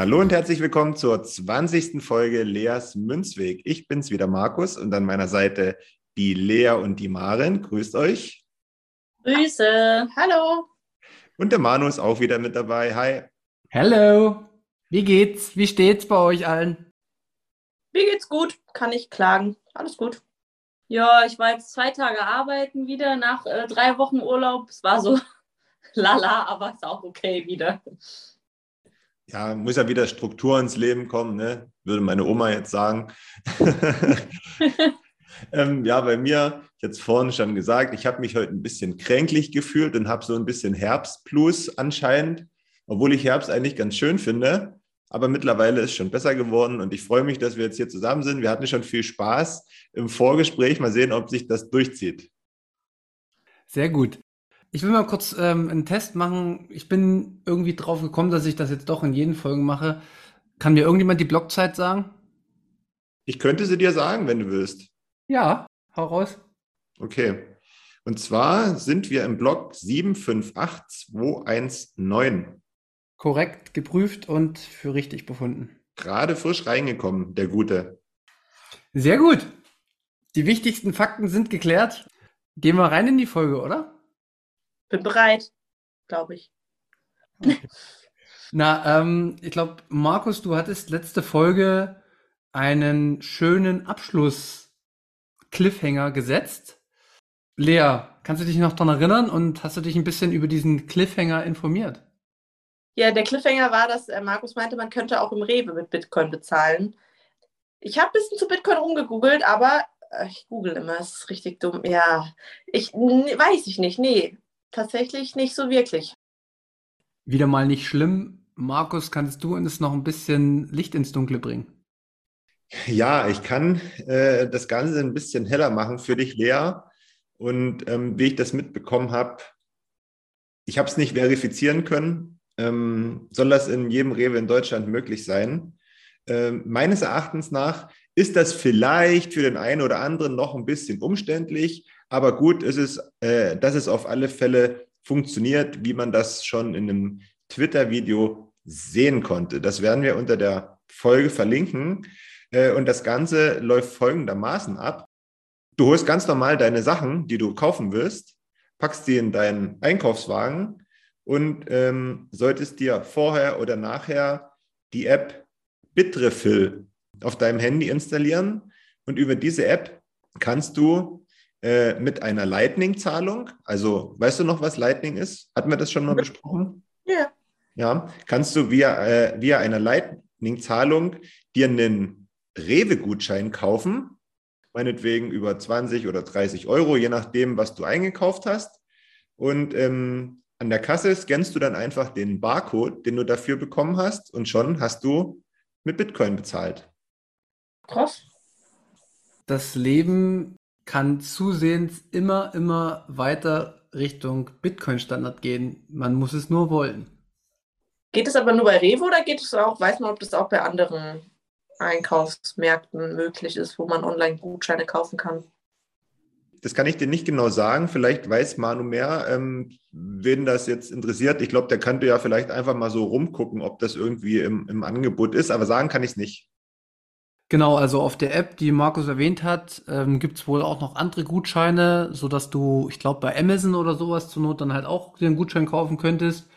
Hallo und herzlich willkommen zur 20. Folge Leas Münzweg. Ich bin's wieder, Markus, und an meiner Seite die Lea und die Maren. Grüßt euch. Grüße. Hallo. Und der Manu ist auch wieder mit dabei. Hi. Hallo. Wie geht's? Wie steht's bei euch allen? Mir geht's gut. Kann ich klagen. Alles gut. Ja, ich war jetzt zwei Tage arbeiten wieder nach äh, drei Wochen Urlaub. Es war so lala, aber ist auch okay wieder ja, muss ja wieder Struktur ins Leben kommen, ne? würde meine Oma jetzt sagen. ähm, ja, bei mir, es vorhin schon gesagt, ich habe mich heute ein bisschen kränklich gefühlt und habe so ein bisschen Herbstplus anscheinend, obwohl ich Herbst eigentlich ganz schön finde. Aber mittlerweile ist es schon besser geworden und ich freue mich, dass wir jetzt hier zusammen sind. Wir hatten schon viel Spaß im Vorgespräch. Mal sehen, ob sich das durchzieht. Sehr gut. Ich will mal kurz ähm, einen Test machen. Ich bin irgendwie drauf gekommen, dass ich das jetzt doch in jeden Folgen mache. Kann mir irgendjemand die Blockzeit sagen? Ich könnte sie dir sagen, wenn du willst. Ja, hau raus. Okay. Und zwar sind wir im Block 758219. Korrekt geprüft und für richtig befunden. Gerade frisch reingekommen, der Gute. Sehr gut. Die wichtigsten Fakten sind geklärt. Gehen wir rein in die Folge, oder? Bin bereit, glaube ich. Okay. Na, ähm, ich glaube, Markus, du hattest letzte Folge einen schönen Abschluss-Cliffhanger gesetzt. Lea, kannst du dich noch daran erinnern und hast du dich ein bisschen über diesen Cliffhanger informiert? Ja, der Cliffhanger war, dass äh, Markus meinte, man könnte auch im Rewe mit Bitcoin bezahlen. Ich habe ein bisschen zu Bitcoin rumgegoogelt, aber äh, ich google immer, es ist richtig dumm. Ja, ich weiß ich nicht. Nee, tatsächlich nicht so wirklich. Wieder mal nicht schlimm. Markus, kannst du uns noch ein bisschen Licht ins Dunkle bringen? Ja, ich kann äh, das Ganze ein bisschen heller machen für dich, Lea. Und ähm, wie ich das mitbekommen habe, ich habe es nicht verifizieren können. Ähm, soll das in jedem Rewe in Deutschland möglich sein? Ähm, meines Erachtens nach ist das vielleicht für den einen oder anderen noch ein bisschen umständlich, aber gut ist es, äh, dass es auf alle Fälle funktioniert, wie man das schon in einem Twitter-Video sehen konnte. Das werden wir unter der Folge verlinken. Äh, und das Ganze läuft folgendermaßen ab. Du holst ganz normal deine Sachen, die du kaufen willst, packst die in deinen Einkaufswagen und ähm, solltest dir vorher oder nachher die App Bitrefill auf deinem Handy installieren. Und über diese App kannst du äh, mit einer Lightning-Zahlung. Also, weißt du noch, was Lightning ist? Hatten wir das schon mal besprochen? Ja. Ja, kannst du via, äh, via einer Lightning-Zahlung dir einen Rewe-Gutschein kaufen, meinetwegen über 20 oder 30 Euro, je nachdem, was du eingekauft hast. Und ähm, an der Kasse scannst du dann einfach den Barcode, den du dafür bekommen hast, und schon hast du mit Bitcoin bezahlt. Krass. Das Leben kann zusehends immer, immer weiter Richtung Bitcoin-Standard gehen. Man muss es nur wollen. Geht es aber nur bei Revo oder geht es auch, weiß man, ob das auch bei anderen Einkaufsmärkten möglich ist, wo man online Gutscheine kaufen kann? Das kann ich dir nicht genau sagen. Vielleicht weiß Manu mehr, ähm, wen das jetzt interessiert. Ich glaube, der könnte ja vielleicht einfach mal so rumgucken, ob das irgendwie im, im Angebot ist. Aber sagen kann ich es nicht. Genau, also auf der App, die Markus erwähnt hat, ähm, gibt es wohl auch noch andere Gutscheine, so dass du, ich glaube, bei Amazon oder sowas zur Not dann halt auch einen Gutschein kaufen könntest.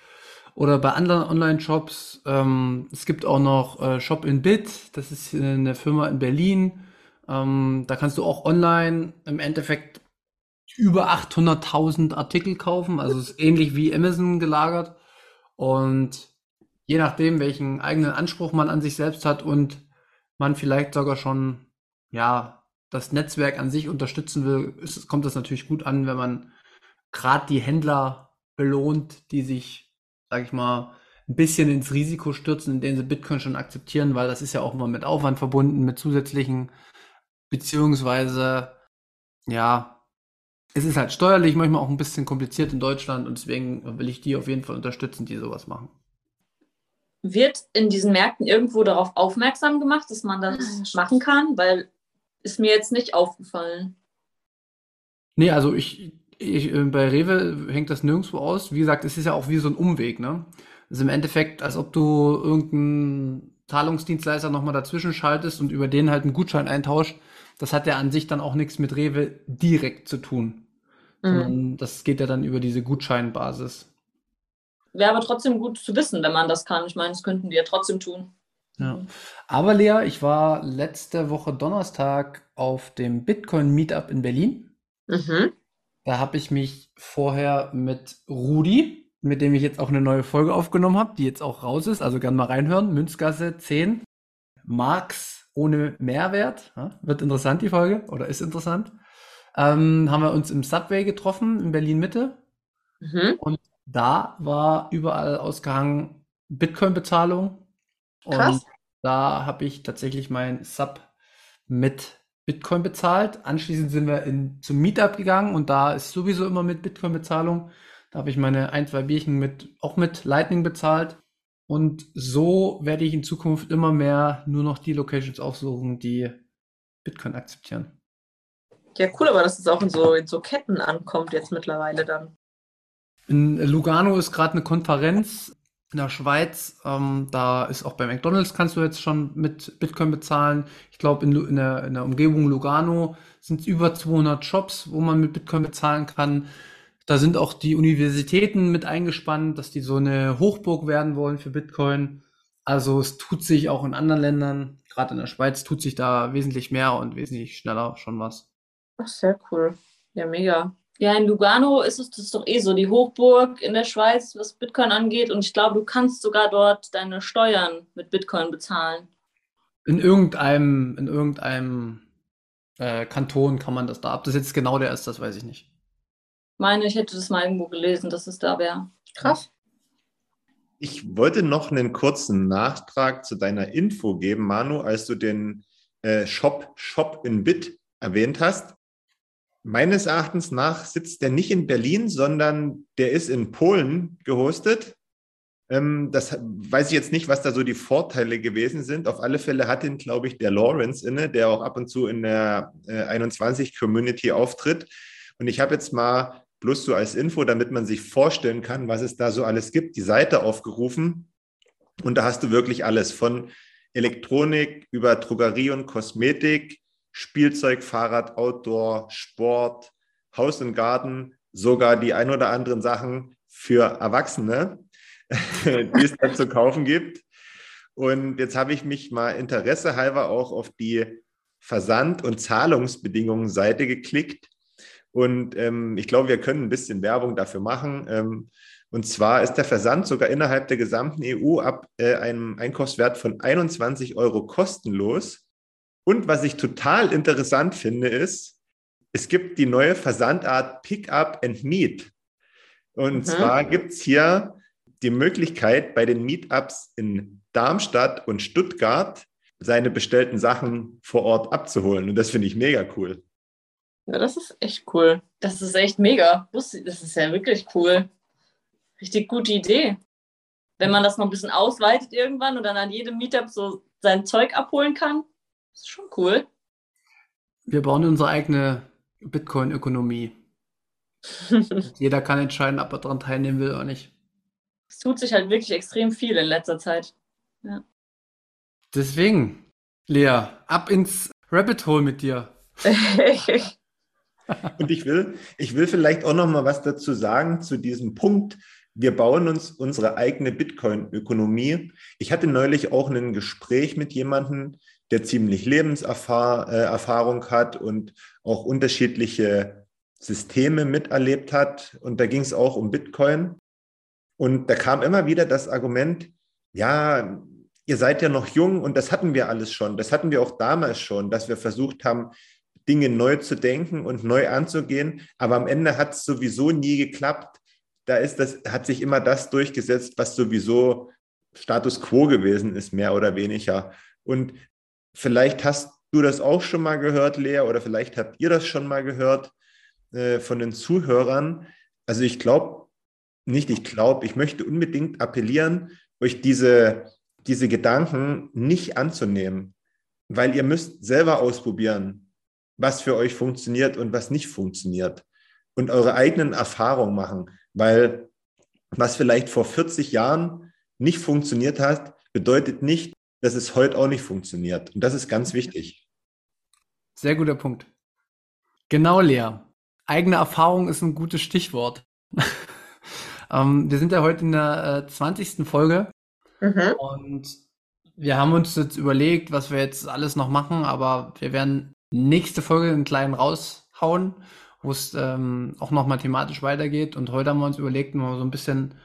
Oder bei anderen Online-Shops. Ähm, es gibt auch noch äh, Shop in Bit, das ist eine Firma in Berlin. Ähm, da kannst du auch online im Endeffekt über 800.000 Artikel kaufen. Also es ist ähnlich wie Amazon gelagert. Und je nachdem, welchen eigenen Anspruch man an sich selbst hat und man vielleicht sogar schon, ja, das Netzwerk an sich unterstützen will, ist, kommt das natürlich gut an, wenn man gerade die Händler belohnt, die sich, sag ich mal, ein bisschen ins Risiko stürzen, indem sie Bitcoin schon akzeptieren, weil das ist ja auch immer mit Aufwand verbunden, mit zusätzlichen, beziehungsweise, ja, es ist halt steuerlich manchmal auch ein bisschen kompliziert in Deutschland und deswegen will ich die auf jeden Fall unterstützen, die sowas machen. Wird in diesen Märkten irgendwo darauf aufmerksam gemacht, dass man das machen kann? Weil ist mir jetzt nicht aufgefallen. Nee, also ich, ich, äh, bei Rewe hängt das nirgendwo aus. Wie gesagt, es ist ja auch wie so ein Umweg, ne? Es ist im Endeffekt, als ob du irgendeinen Zahlungsdienstleister nochmal dazwischen schaltest und über den halt einen Gutschein eintauscht. Das hat ja an sich dann auch nichts mit Rewe direkt zu tun. Mhm. das geht ja dann über diese Gutscheinbasis. Wäre aber trotzdem gut zu wissen, wenn man das kann. Ich meine, das könnten die ja trotzdem tun. Ja. Aber Lea, ich war letzte Woche Donnerstag auf dem Bitcoin Meetup in Berlin. Mhm. Da habe ich mich vorher mit Rudi, mit dem ich jetzt auch eine neue Folge aufgenommen habe, die jetzt auch raus ist, also gerne mal reinhören, Münzgasse 10, Marx ohne Mehrwert. Ja, wird interessant die Folge oder ist interessant. Ähm, haben wir uns im Subway getroffen in Berlin Mitte. Mhm. Und da war überall ausgehangen Bitcoin-Bezahlung. Und da habe ich tatsächlich mein Sub mit Bitcoin bezahlt. Anschließend sind wir in, zum Meetup gegangen und da ist sowieso immer mit Bitcoin-Bezahlung. Da habe ich meine ein, zwei Bierchen mit, auch mit Lightning bezahlt. Und so werde ich in Zukunft immer mehr nur noch die Locations aufsuchen, die Bitcoin akzeptieren. Ja, cool, aber dass es auch in so, in so Ketten ankommt jetzt mittlerweile dann. In Lugano ist gerade eine Konferenz in der Schweiz, ähm, da ist auch bei McDonalds kannst du jetzt schon mit Bitcoin bezahlen. Ich glaube, in, in, der, in der Umgebung Lugano sind es über 200 Shops, wo man mit Bitcoin bezahlen kann. Da sind auch die Universitäten mit eingespannt, dass die so eine Hochburg werden wollen für Bitcoin. Also es tut sich auch in anderen Ländern, gerade in der Schweiz, tut sich da wesentlich mehr und wesentlich schneller schon was. Ach, sehr cool. Ja, mega. Ja, in Lugano ist es das ist doch eh so, die Hochburg in der Schweiz, was Bitcoin angeht. Und ich glaube, du kannst sogar dort deine Steuern mit Bitcoin bezahlen. In irgendeinem, in irgendeinem äh, Kanton kann man das da. Ob das jetzt genau der ist, das weiß ich nicht. Ich meine, ich hätte das mal irgendwo gelesen, dass es da wäre. Krass. Ich wollte noch einen kurzen Nachtrag zu deiner Info geben, Manu, als du den äh, Shop Shop in Bit erwähnt hast. Meines Erachtens nach sitzt der nicht in Berlin, sondern der ist in Polen gehostet. Ähm, das weiß ich jetzt nicht, was da so die Vorteile gewesen sind. Auf alle Fälle hat ihn, glaube ich, der Lawrence inne, der auch ab und zu in der äh, 21-Community auftritt. Und ich habe jetzt mal bloß so als Info, damit man sich vorstellen kann, was es da so alles gibt, die Seite aufgerufen. Und da hast du wirklich alles von Elektronik über Drogerie und Kosmetik, Spielzeug, Fahrrad, Outdoor, Sport, Haus und Garten, sogar die ein oder anderen Sachen für Erwachsene, die es da zu kaufen gibt. Und jetzt habe ich mich mal interessehalber auch auf die Versand- und Zahlungsbedingungen Seite geklickt. Und ähm, ich glaube, wir können ein bisschen Werbung dafür machen. Ähm, und zwar ist der Versand sogar innerhalb der gesamten EU ab äh, einem Einkaufswert von 21 Euro kostenlos. Und was ich total interessant finde, ist, es gibt die neue Versandart Pickup and Meet. Und mhm. zwar gibt es hier die Möglichkeit, bei den Meetups in Darmstadt und Stuttgart seine bestellten Sachen vor Ort abzuholen. Und das finde ich mega cool. Ja, das ist echt cool. Das ist echt mega. Das ist ja wirklich cool. Richtig gute Idee. Wenn man das noch ein bisschen ausweitet irgendwann und dann an jedem Meetup so sein Zeug abholen kann, das ist schon cool. Wir bauen unsere eigene Bitcoin-Ökonomie. Jeder kann entscheiden, ob er daran teilnehmen will oder nicht. Es tut sich halt wirklich extrem viel in letzter Zeit. Ja. Deswegen, Lea, ab ins Rabbit Hole mit dir. Und ich will, ich will vielleicht auch noch mal was dazu sagen zu diesem Punkt. Wir bauen uns unsere eigene Bitcoin-Ökonomie. Ich hatte neulich auch ein Gespräch mit jemandem, der ziemlich Lebenserfahrung äh, hat und auch unterschiedliche Systeme miterlebt hat. Und da ging es auch um Bitcoin. Und da kam immer wieder das Argument, ja, ihr seid ja noch jung und das hatten wir alles schon. Das hatten wir auch damals schon, dass wir versucht haben, Dinge neu zu denken und neu anzugehen. Aber am Ende hat es sowieso nie geklappt. Da ist das, hat sich immer das durchgesetzt, was sowieso Status quo gewesen ist, mehr oder weniger. Und vielleicht hast du das auch schon mal gehört, Lea, oder vielleicht habt ihr das schon mal gehört äh, von den Zuhörern. Also ich glaube, nicht ich glaube, ich möchte unbedingt appellieren, euch diese, diese Gedanken nicht anzunehmen, weil ihr müsst selber ausprobieren, was für euch funktioniert und was nicht funktioniert und eure eigenen Erfahrungen machen, weil was vielleicht vor 40 Jahren nicht funktioniert hat, bedeutet nicht, dass es heute auch nicht funktioniert. Und das ist ganz wichtig. Sehr guter Punkt. Genau, Lea. Eigene Erfahrung ist ein gutes Stichwort. ähm, wir sind ja heute in der äh, 20. Folge mhm. und wir haben uns jetzt überlegt, was wir jetzt alles noch machen, aber wir werden nächste Folge einen kleinen raushauen, wo es ähm, auch nochmal thematisch weitergeht. Und heute haben wir uns überlegt, mal so ein bisschen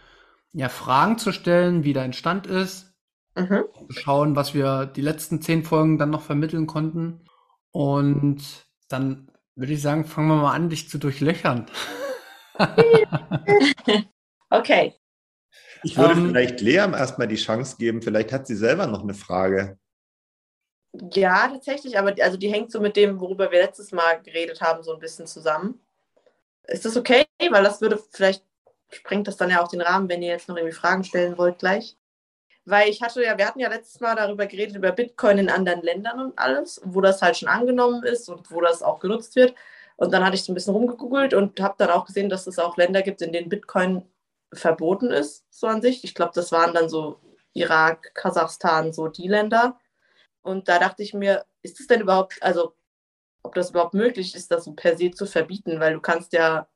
ja, Fragen zu stellen, wie dein Stand ist. Mhm. Schauen, was wir die letzten zehn Folgen dann noch vermitteln konnten. Und dann würde ich sagen, fangen wir mal an, dich zu durchlöchern. okay. Ich würde um, ähm, vielleicht Lea erstmal die Chance geben, vielleicht hat sie selber noch eine Frage. Ja, tatsächlich, aber also die hängt so mit dem, worüber wir letztes Mal geredet haben, so ein bisschen zusammen. Ist das okay? Weil das würde vielleicht sprengt das dann ja auch den Rahmen, wenn ihr jetzt noch irgendwie Fragen stellen wollt gleich. Weil ich hatte ja, wir hatten ja letztes Mal darüber geredet, über Bitcoin in anderen Ländern und alles, wo das halt schon angenommen ist und wo das auch genutzt wird. Und dann hatte ich so ein bisschen rumgegoogelt und habe dann auch gesehen, dass es auch Länder gibt, in denen Bitcoin verboten ist, so an sich. Ich glaube, das waren dann so Irak, Kasachstan, so die Länder. Und da dachte ich mir, ist es denn überhaupt, also ob das überhaupt möglich ist, das so per se zu verbieten, weil du kannst ja,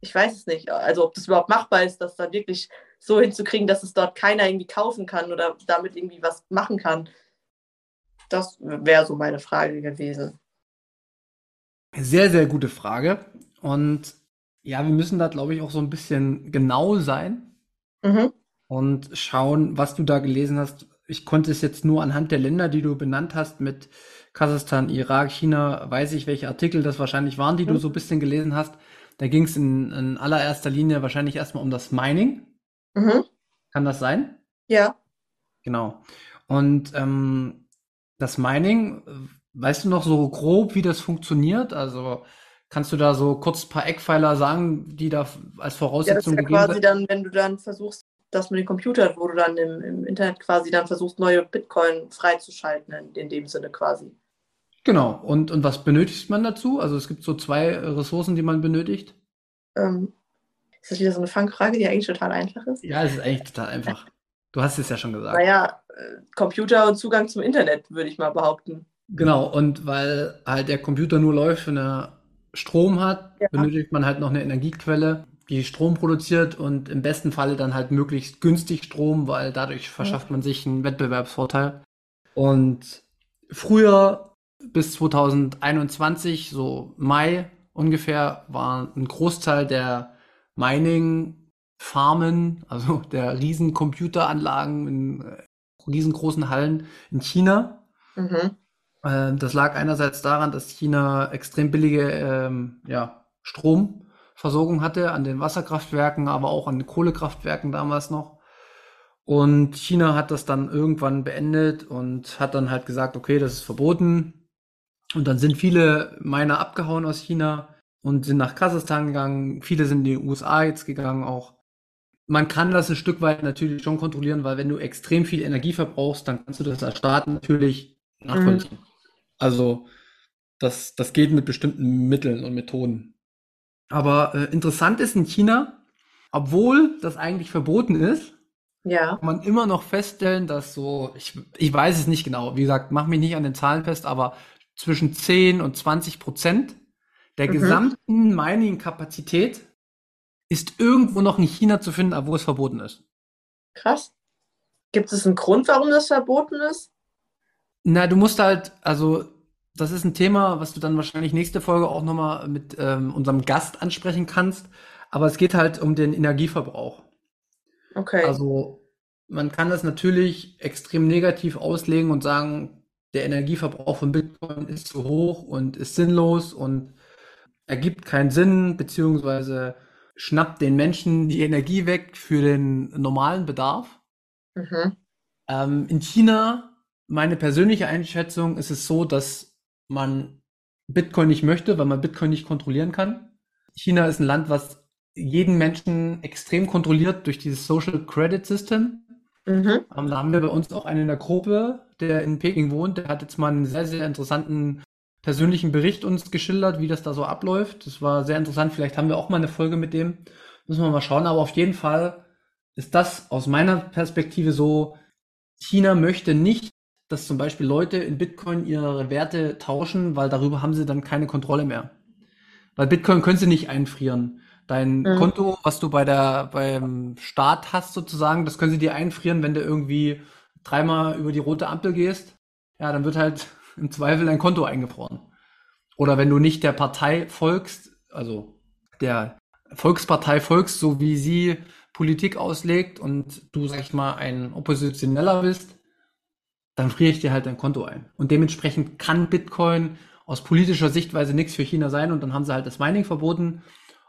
ich weiß es nicht, also ob das überhaupt machbar ist, das dann wirklich so hinzukriegen, dass es dort keiner irgendwie kaufen kann oder damit irgendwie was machen kann. Das wäre so meine Frage gewesen. Sehr, sehr gute Frage. Und ja, wir müssen da, glaube ich, auch so ein bisschen genau sein mhm. und schauen, was du da gelesen hast, ich konnte es jetzt nur anhand der Länder, die du benannt hast, mit Kasachstan, Irak, China, weiß ich, welche Artikel das wahrscheinlich waren, die mhm. du so ein bisschen gelesen hast. Da ging es in, in, allererster Linie wahrscheinlich erstmal um das Mining. Mhm. Kann das sein? Ja. Genau. Und ähm, das Mining, weißt du noch so grob, wie das funktioniert? Also kannst du da so kurz ein paar Eckpfeiler sagen, die da als Voraussetzung ja, das ist ja quasi dann, wenn du dann versuchst, das mit den Computern, wo du dann im, im Internet quasi dann versuchst, neue Bitcoin freizuschalten, in, in dem Sinne quasi. Genau. Und, und was benötigt man dazu? Also es gibt so zwei Ressourcen, die man benötigt. Ähm, ist das wieder so eine Fangfrage, die eigentlich total einfach ist? Ja, es ist eigentlich total einfach. Du hast es ja schon gesagt. Naja, äh, Computer und Zugang zum Internet, würde ich mal behaupten. Genau, und weil halt der Computer nur läuft, wenn er Strom hat, ja. benötigt man halt noch eine Energiequelle die Strom produziert und im besten Falle dann halt möglichst günstig Strom, weil dadurch verschafft man sich einen Wettbewerbsvorteil. Und früher bis 2021, so Mai ungefähr, war ein Großteil der Mining-Farmen, also der riesen Computeranlagen in äh, riesengroßen Hallen in China. Mhm. Äh, das lag einerseits daran, dass China extrem billige ähm, ja, Strom Versorgung hatte an den Wasserkraftwerken, aber auch an den Kohlekraftwerken damals noch. Und China hat das dann irgendwann beendet und hat dann halt gesagt, okay, das ist verboten. Und dann sind viele Miner abgehauen aus China und sind nach Kasachstan gegangen. Viele sind in die USA jetzt gegangen auch. Man kann das ein Stück weit natürlich schon kontrollieren, weil wenn du extrem viel Energie verbrauchst, dann kannst du das als Staat natürlich nachvollziehen. Mhm. Also das, das geht mit bestimmten Mitteln und Methoden. Aber äh, interessant ist in China, obwohl das eigentlich verboten ist, ja. kann man immer noch feststellen, dass so, ich, ich weiß es nicht genau, wie gesagt, mach mich nicht an den Zahlen fest, aber zwischen 10 und 20 Prozent der mhm. gesamten Mining-Kapazität ist irgendwo noch in China zu finden, obwohl es verboten ist. Krass. Gibt es einen Grund, warum das verboten ist? Na, du musst halt, also das ist ein Thema, was du dann wahrscheinlich nächste Folge auch nochmal mit ähm, unserem Gast ansprechen kannst. Aber es geht halt um den Energieverbrauch. Okay. Also man kann das natürlich extrem negativ auslegen und sagen, der Energieverbrauch von Bitcoin ist zu hoch und ist sinnlos und ergibt keinen Sinn, beziehungsweise schnappt den Menschen die Energie weg für den normalen Bedarf. Mhm. Ähm, in China, meine persönliche Einschätzung, ist es so, dass man Bitcoin nicht möchte, weil man Bitcoin nicht kontrollieren kann. China ist ein Land, was jeden Menschen extrem kontrolliert durch dieses Social Credit System. Mhm. Ähm, da haben wir bei uns auch einen in der Gruppe, der in Peking wohnt. Der hat jetzt mal einen sehr, sehr interessanten persönlichen Bericht uns geschildert, wie das da so abläuft. Das war sehr interessant. Vielleicht haben wir auch mal eine Folge mit dem. Müssen wir mal schauen. Aber auf jeden Fall ist das aus meiner Perspektive so, China möchte nicht, dass zum Beispiel Leute in Bitcoin ihre Werte tauschen, weil darüber haben sie dann keine Kontrolle mehr. Weil Bitcoin können sie nicht einfrieren. Dein Mhm. Konto, was du bei der, beim Staat hast sozusagen, das können sie dir einfrieren, wenn du irgendwie dreimal über die rote Ampel gehst. Ja, dann wird halt im Zweifel dein Konto eingefroren. Oder wenn du nicht der Partei folgst, also der Volkspartei folgst, so wie sie Politik auslegt und du, sag ich mal, ein Oppositioneller bist, dann friere ich dir halt dein Konto ein. Und dementsprechend kann Bitcoin aus politischer Sichtweise nichts für China sein und dann haben sie halt das Mining verboten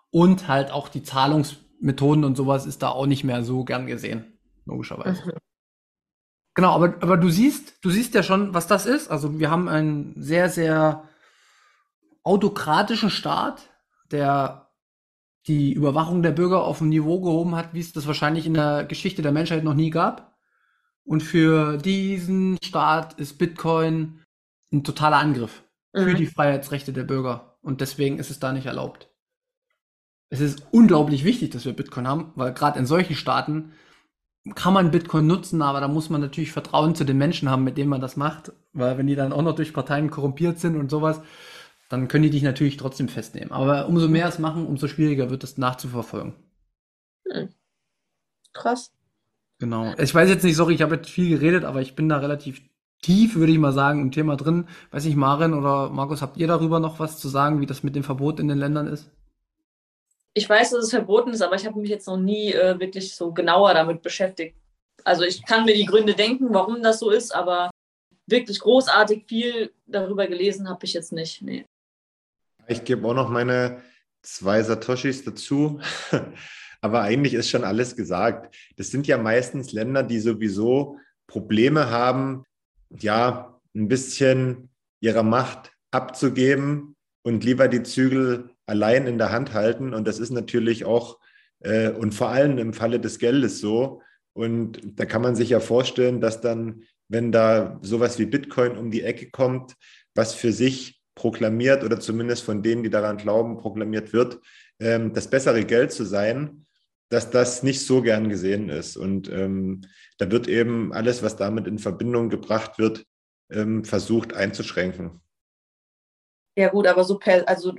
und halt auch die Zahlungsmethoden und sowas ist da auch nicht mehr so gern gesehen, logischerweise. Genau, aber, aber du siehst, du siehst ja schon, was das ist. Also wir haben einen sehr, sehr autokratischen Staat, der die Überwachung der Bürger auf ein Niveau gehoben hat, wie es das wahrscheinlich in der Geschichte der Menschheit noch nie gab. Und für diesen Staat ist Bitcoin ein totaler Angriff für Mhm. die Freiheitsrechte der Bürger. Und deswegen ist es da nicht erlaubt. Es ist unglaublich wichtig, dass wir Bitcoin haben, weil gerade in solchen Staaten kann man Bitcoin nutzen, aber da muss man natürlich Vertrauen zu den Menschen haben, mit denen man das macht. Weil wenn die dann auch noch durch Parteien korrumpiert sind und sowas, dann können die dich natürlich trotzdem festnehmen. Aber umso mehr es machen, umso schwieriger wird es nachzuverfolgen. Krass. Genau. Ich weiß jetzt nicht, sorry, ich habe jetzt viel geredet, aber ich bin da relativ tief, würde ich mal sagen, im Thema drin. Weiß nicht, Maren oder Markus, habt ihr darüber noch was zu sagen, wie das mit dem Verbot in den Ländern ist? Ich weiß, dass es verboten ist, aber ich habe mich jetzt noch nie äh, wirklich so genauer damit beschäftigt. Also ich kann mir die Gründe denken, warum das so ist, aber wirklich großartig viel darüber gelesen habe ich jetzt nicht. Nee. Ich gebe auch noch meine zwei Satoshis dazu. Aber eigentlich ist schon alles gesagt. Das sind ja meistens Länder, die sowieso Probleme haben, ja, ein bisschen ihrer Macht abzugeben und lieber die Zügel allein in der Hand halten. Und das ist natürlich auch äh, und vor allem im Falle des Geldes so. Und da kann man sich ja vorstellen, dass dann, wenn da sowas wie Bitcoin um die Ecke kommt, was für sich proklamiert oder zumindest von denen, die daran glauben, proklamiert wird, ähm, das bessere Geld zu sein, dass das nicht so gern gesehen ist. Und ähm, da wird eben alles, was damit in Verbindung gebracht wird, ähm, versucht einzuschränken. Ja, gut, aber so per, also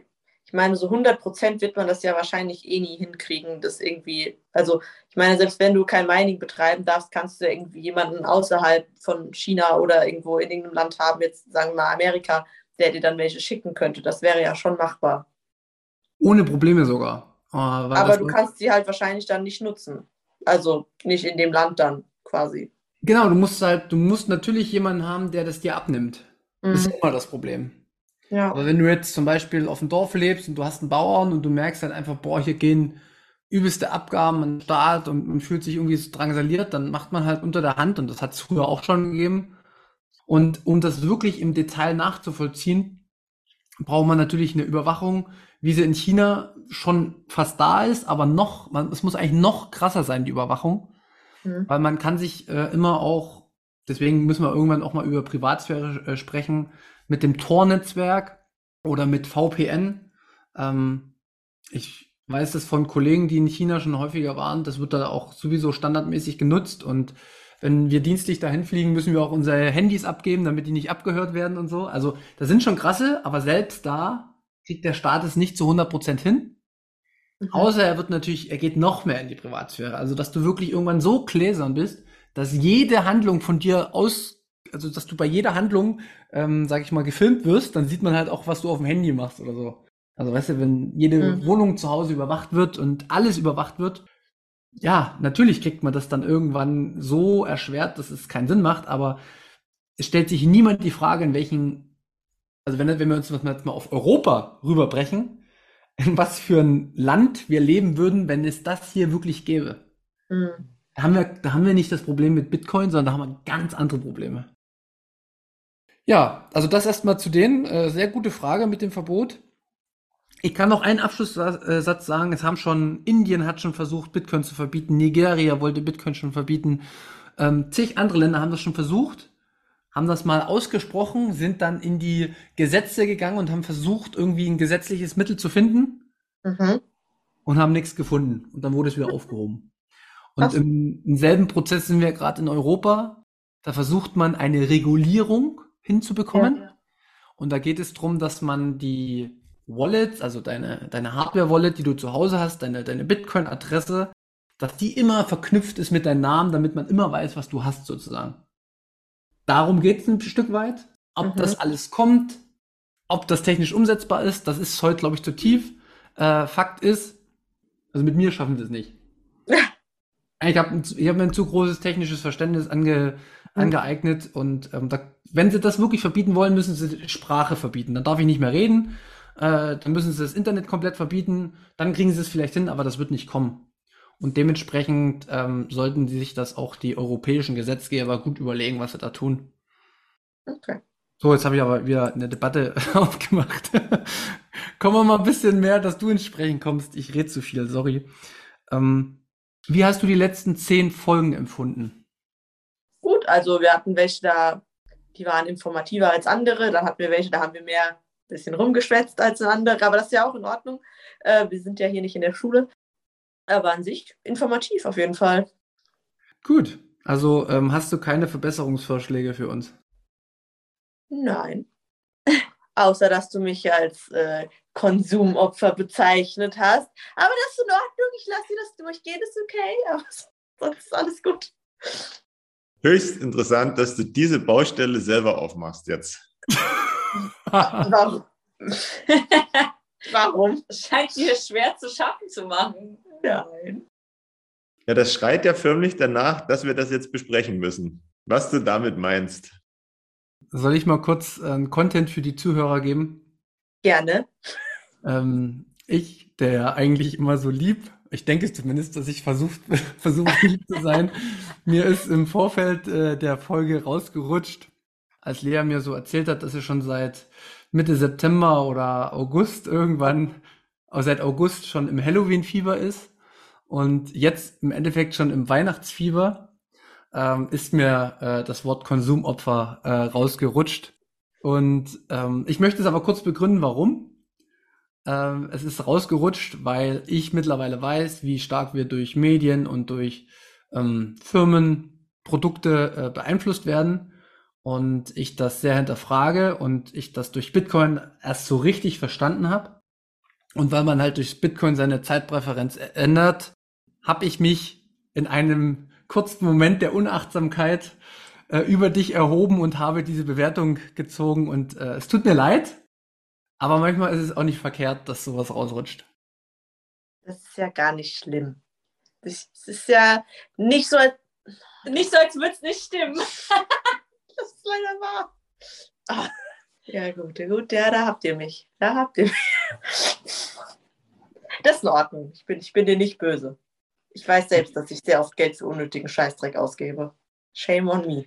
ich meine, so 100 Prozent wird man das ja wahrscheinlich eh nie hinkriegen, das irgendwie, also ich meine, selbst wenn du kein Mining betreiben darfst, kannst du irgendwie jemanden außerhalb von China oder irgendwo in irgendeinem Land haben, jetzt sagen wir mal Amerika, der dir dann welche schicken könnte. Das wäre ja schon machbar. Ohne Probleme sogar. Weil Aber du kannst sie halt wahrscheinlich dann nicht nutzen. Also nicht in dem Land dann quasi. Genau, du musst halt, du musst natürlich jemanden haben, der das dir abnimmt. Das ist Mhm. immer das Problem. Ja. Aber wenn du jetzt zum Beispiel auf dem Dorf lebst und du hast einen Bauern und du merkst halt einfach, boah, hier gehen übelste Abgaben an den Staat und man fühlt sich irgendwie so drangsaliert, dann macht man halt unter der Hand und das hat es früher auch schon gegeben. Und um das wirklich im Detail nachzuvollziehen, braucht man natürlich eine Überwachung, wie sie in China schon fast da ist, aber noch, man, es muss eigentlich noch krasser sein, die Überwachung. Mhm. Weil man kann sich äh, immer auch, deswegen müssen wir irgendwann auch mal über Privatsphäre äh, sprechen, mit dem Tor-Netzwerk oder mit VPN. Ähm, ich weiß das von Kollegen, die in China schon häufiger waren, das wird da auch sowieso standardmäßig genutzt und wenn wir dienstlich dahin fliegen, müssen wir auch unsere Handys abgeben, damit die nicht abgehört werden und so. Also das sind schon krasse, aber selbst da kriegt der Staat es nicht zu 100% hin. Mhm. Außer er wird natürlich, er geht noch mehr in die Privatsphäre. Also, dass du wirklich irgendwann so gläsern bist, dass jede Handlung von dir aus, also dass du bei jeder Handlung, ähm, sag ich mal, gefilmt wirst, dann sieht man halt auch, was du auf dem Handy machst oder so. Also weißt du, wenn jede Mhm. Wohnung zu Hause überwacht wird und alles überwacht wird, ja, natürlich kriegt man das dann irgendwann so erschwert, dass es keinen Sinn macht, aber es stellt sich niemand die Frage, in welchen, also wenn, wenn wir uns jetzt mal auf Europa rüberbrechen, in was für ein Land wir leben würden, wenn es das hier wirklich gäbe. Mhm. Da, haben wir, da haben wir nicht das Problem mit Bitcoin, sondern da haben wir ganz andere Probleme. Ja, also das erstmal zu denen. Äh, sehr gute Frage mit dem Verbot. Ich kann noch einen Abschlusssatz sagen. Es haben schon, Indien hat schon versucht, Bitcoin zu verbieten. Nigeria wollte Bitcoin schon verbieten. Ähm, zig andere Länder haben das schon versucht, haben das mal ausgesprochen, sind dann in die Gesetze gegangen und haben versucht, irgendwie ein gesetzliches Mittel zu finden. Mhm. Und haben nichts gefunden. Und dann wurde es wieder aufgehoben. Und im, im selben Prozess sind wir gerade in Europa. Da versucht man eine Regulierung hinzubekommen. Ja. Und da geht es darum, dass man die Wallets, also deine, deine Hardware-Wallet, die du zu Hause hast, deine, deine Bitcoin-Adresse, dass die immer verknüpft ist mit deinem Namen, damit man immer weiß, was du hast, sozusagen. Darum geht es ein Stück weit. Ob mhm. das alles kommt, ob das technisch umsetzbar ist, das ist heute, glaube ich, zu tief. Äh, Fakt ist, also mit mir schaffen sie es nicht. ich habe ich hab mir ein zu großes technisches Verständnis ange. Angeeignet und ähm, da, wenn sie das wirklich verbieten wollen, müssen sie Sprache verbieten. Dann darf ich nicht mehr reden äh, dann müssen sie das Internet komplett verbieten, dann kriegen sie es vielleicht hin, aber das wird nicht kommen. Und dementsprechend ähm, sollten sich das auch die europäischen Gesetzgeber gut überlegen, was sie da tun. Okay. So, jetzt habe ich aber wieder eine Debatte aufgemacht. Kommen wir mal ein bisschen mehr, dass du ins Sprechen kommst. Ich rede zu viel, sorry. Ähm, wie hast du die letzten zehn Folgen empfunden? Gut, also wir hatten welche da, die waren informativer als andere. Dann hatten wir welche, da haben wir mehr bisschen rumgeschwätzt als andere, aber das ist ja auch in Ordnung. Äh, wir sind ja hier nicht in der Schule. Aber an sich informativ auf jeden Fall. Gut. Also ähm, hast du keine Verbesserungsvorschläge für uns? Nein. Außer dass du mich als äh, Konsumopfer bezeichnet hast. Aber das ist in Ordnung. Ich lasse dir das durchgehen, ist okay. Aber sonst ist alles gut. Höchst interessant, dass du diese Baustelle selber aufmachst jetzt. Warum? Warum? Scheint dir schwer zu schaffen zu machen. Nein. Ja, das schreit ja förmlich danach, dass wir das jetzt besprechen müssen. Was du damit meinst. Soll ich mal kurz äh, Content für die Zuhörer geben? Gerne. Ähm, ich, der eigentlich immer so lieb, ich denke zumindest, dass ich versucht, versuche lieb zu sein, mir ist im Vorfeld äh, der Folge rausgerutscht, als Lea mir so erzählt hat, dass sie schon seit Mitte September oder August irgendwann, also seit August schon im Halloween-Fieber ist und jetzt im Endeffekt schon im Weihnachtsfieber, ähm, ist mir äh, das Wort Konsumopfer äh, rausgerutscht. Und ähm, ich möchte es aber kurz begründen, warum. Ähm, es ist rausgerutscht, weil ich mittlerweile weiß, wie stark wir durch Medien und durch ähm, Firmen Produkte äh, beeinflusst werden und ich das sehr hinterfrage und ich das durch Bitcoin erst so richtig verstanden habe. Und weil man halt durch Bitcoin seine Zeitpräferenz ändert, habe ich mich in einem kurzen Moment der Unachtsamkeit äh, über dich erhoben und habe diese Bewertung gezogen. Und äh, es tut mir leid, aber manchmal ist es auch nicht verkehrt, dass sowas rausrutscht. Das ist ja gar nicht schlimm. Das ist ja nicht so, als, nicht so, als würde es nicht stimmen. das ist leider wahr. Ah, ja, gut, gut, ja, da habt ihr mich. Da habt ihr mich. Das ist in Ordnung. Ich bin, ich bin dir nicht böse. Ich weiß selbst, dass ich sehr oft Geld für unnötigen Scheißdreck ausgebe. Shame on me.